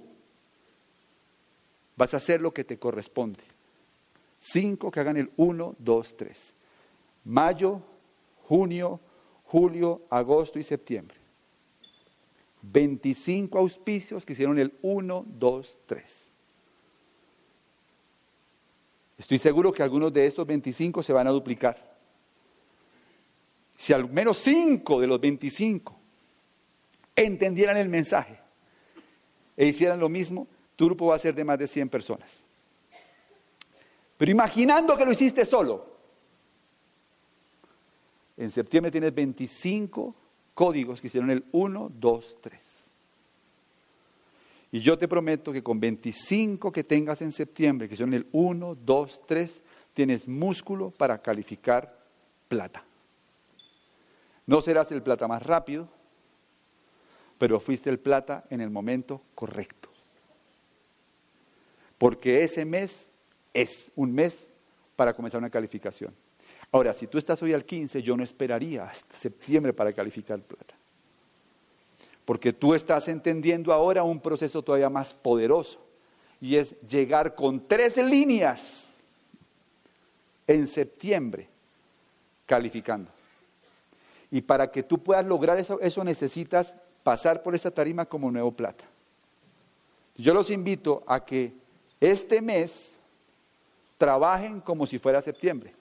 vas a hacer lo que te corresponde. Cinco que hagan el 1, 2, 3. Mayo, junio, julio, agosto y septiembre. 25 auspicios que hicieron el 1, 2, 3. Estoy seguro que algunos de estos 25 se van a duplicar. Si al menos 5 de los 25 entendieran el mensaje e hicieran lo mismo, tu grupo va a ser de más de 100 personas. Pero imaginando que lo hiciste solo, en septiembre tienes 25 códigos que hicieron el 1, 2, 3. Y yo te prometo que con 25 que tengas en septiembre, que son el 1, 2, 3, tienes músculo para calificar plata. No serás el plata más rápido, pero fuiste el plata en el momento correcto. Porque ese mes es un mes para comenzar una calificación. Ahora, si tú estás hoy al 15, yo no esperaría hasta septiembre para calificar plata. Porque tú estás entendiendo ahora un proceso todavía más poderoso. Y es llegar con tres líneas en septiembre calificando. Y para que tú puedas lograr eso, eso necesitas pasar por esta tarima como nuevo plata. Yo los invito a que este mes trabajen como si fuera septiembre.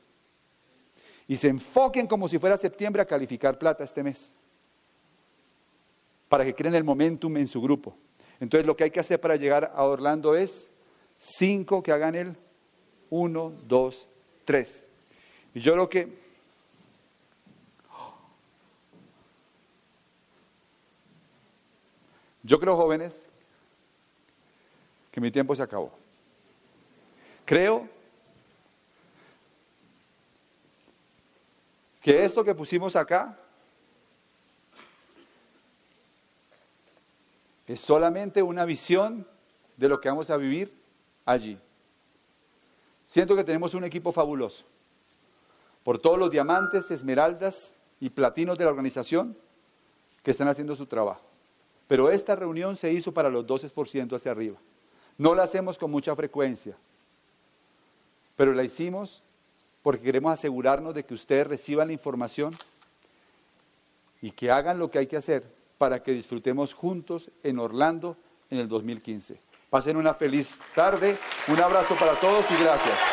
Y se enfoquen como si fuera septiembre a calificar plata este mes para que creen el momentum en su grupo. Entonces lo que hay que hacer para llegar a Orlando es cinco que hagan el uno, dos, tres. Y yo creo que yo creo jóvenes que mi tiempo se acabó. Creo que esto que pusimos acá Es solamente una visión de lo que vamos a vivir allí. Siento que tenemos un equipo fabuloso. Por todos los diamantes, esmeraldas y platinos de la organización que están haciendo su trabajo. Pero esta reunión se hizo para los 12% hacia arriba. No la hacemos con mucha frecuencia, pero la hicimos porque queremos asegurarnos de que ustedes reciban la información y que hagan lo que hay que hacer para que disfrutemos juntos en Orlando en el 2015. Pasen una feliz tarde, un abrazo para todos y gracias.